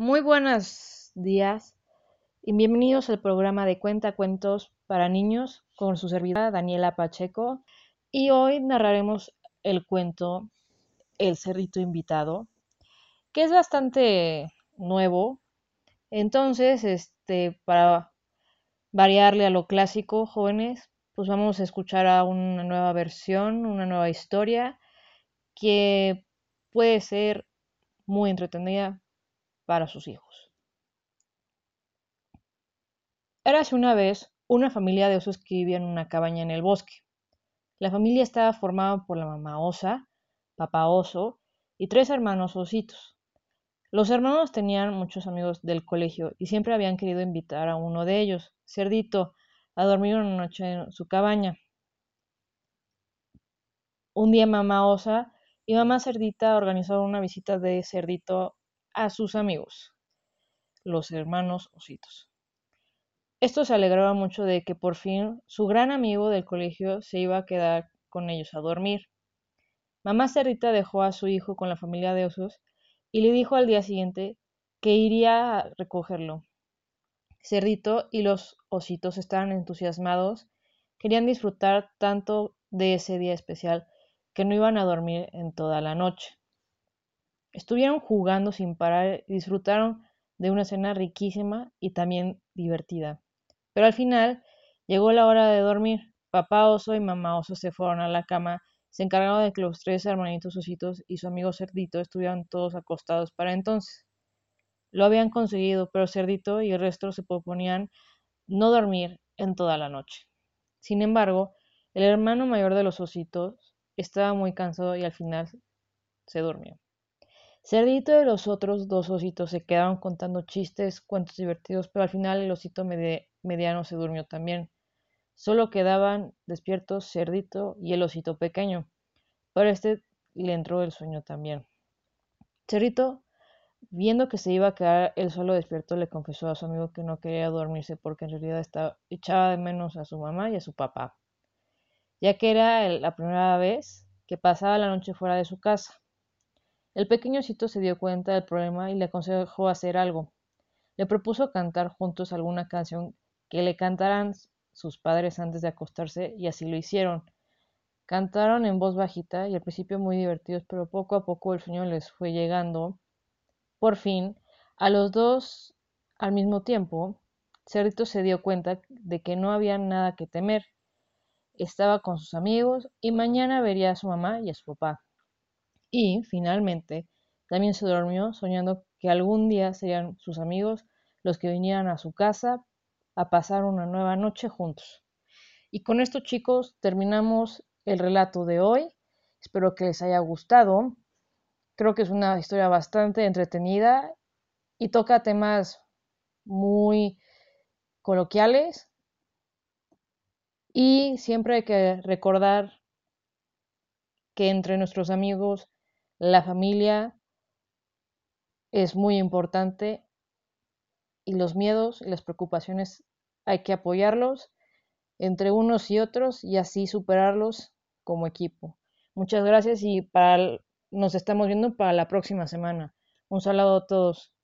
Muy buenos días y bienvenidos al programa de Cuenta Cuentos para Niños con su servidora Daniela Pacheco. Y hoy narraremos el cuento El Cerrito Invitado, que es bastante nuevo. Entonces, este, para variarle a lo clásico, jóvenes, pues vamos a escuchar a una nueva versión, una nueva historia que puede ser muy entretenida para sus hijos. Érase una vez una familia de osos que vivía en una cabaña en el bosque. La familia estaba formada por la mamá osa, papá oso y tres hermanos ositos. Los hermanos tenían muchos amigos del colegio y siempre habían querido invitar a uno de ellos, Cerdito, a dormir una noche en su cabaña. Un día mamá osa y mamá cerdita organizaron una visita de Cerdito a sus amigos, los hermanos ositos. Esto se alegraba mucho de que por fin su gran amigo del colegio se iba a quedar con ellos a dormir. Mamá Cerdita dejó a su hijo con la familia de osos y le dijo al día siguiente que iría a recogerlo. Cerdito y los ositos estaban entusiasmados, querían disfrutar tanto de ese día especial que no iban a dormir en toda la noche. Estuvieron jugando sin parar y disfrutaron de una cena riquísima y también divertida. Pero al final llegó la hora de dormir. Papá oso y mamá oso se fueron a la cama, se encargaron de que los tres hermanitos ositos y su amigo cerdito estuvieran todos acostados para entonces. Lo habían conseguido, pero cerdito y el resto se proponían no dormir en toda la noche. Sin embargo, el hermano mayor de los ositos estaba muy cansado y al final se durmió. Cerdito y los otros dos ositos se quedaron contando chistes, cuentos divertidos, pero al final el osito mediano se durmió también. Solo quedaban despiertos Cerdito y el osito pequeño, pero este le entró el sueño también. Cerdito, viendo que se iba a quedar él solo despierto, le confesó a su amigo que no quería dormirse porque en realidad estaba, echaba de menos a su mamá y a su papá, ya que era la primera vez que pasaba la noche fuera de su casa. El pequeñocito se dio cuenta del problema y le aconsejó hacer algo. Le propuso cantar juntos alguna canción que le cantaran sus padres antes de acostarse y así lo hicieron. Cantaron en voz bajita y al principio muy divertidos, pero poco a poco el sueño les fue llegando. Por fin, a los dos al mismo tiempo, Cerdito se dio cuenta de que no había nada que temer. Estaba con sus amigos y mañana vería a su mamá y a su papá. Y, finalmente, también se durmió soñando que algún día serían sus amigos los que vinieran a su casa a pasar una nueva noche juntos. Y con esto, chicos, terminamos el relato de hoy. Espero que les haya gustado. Creo que es una historia bastante entretenida y toca temas muy coloquiales. Y siempre hay que recordar que entre nuestros amigos la familia es muy importante y los miedos y las preocupaciones hay que apoyarlos entre unos y otros y así superarlos como equipo. Muchas gracias y para, nos estamos viendo para la próxima semana. Un saludo a todos.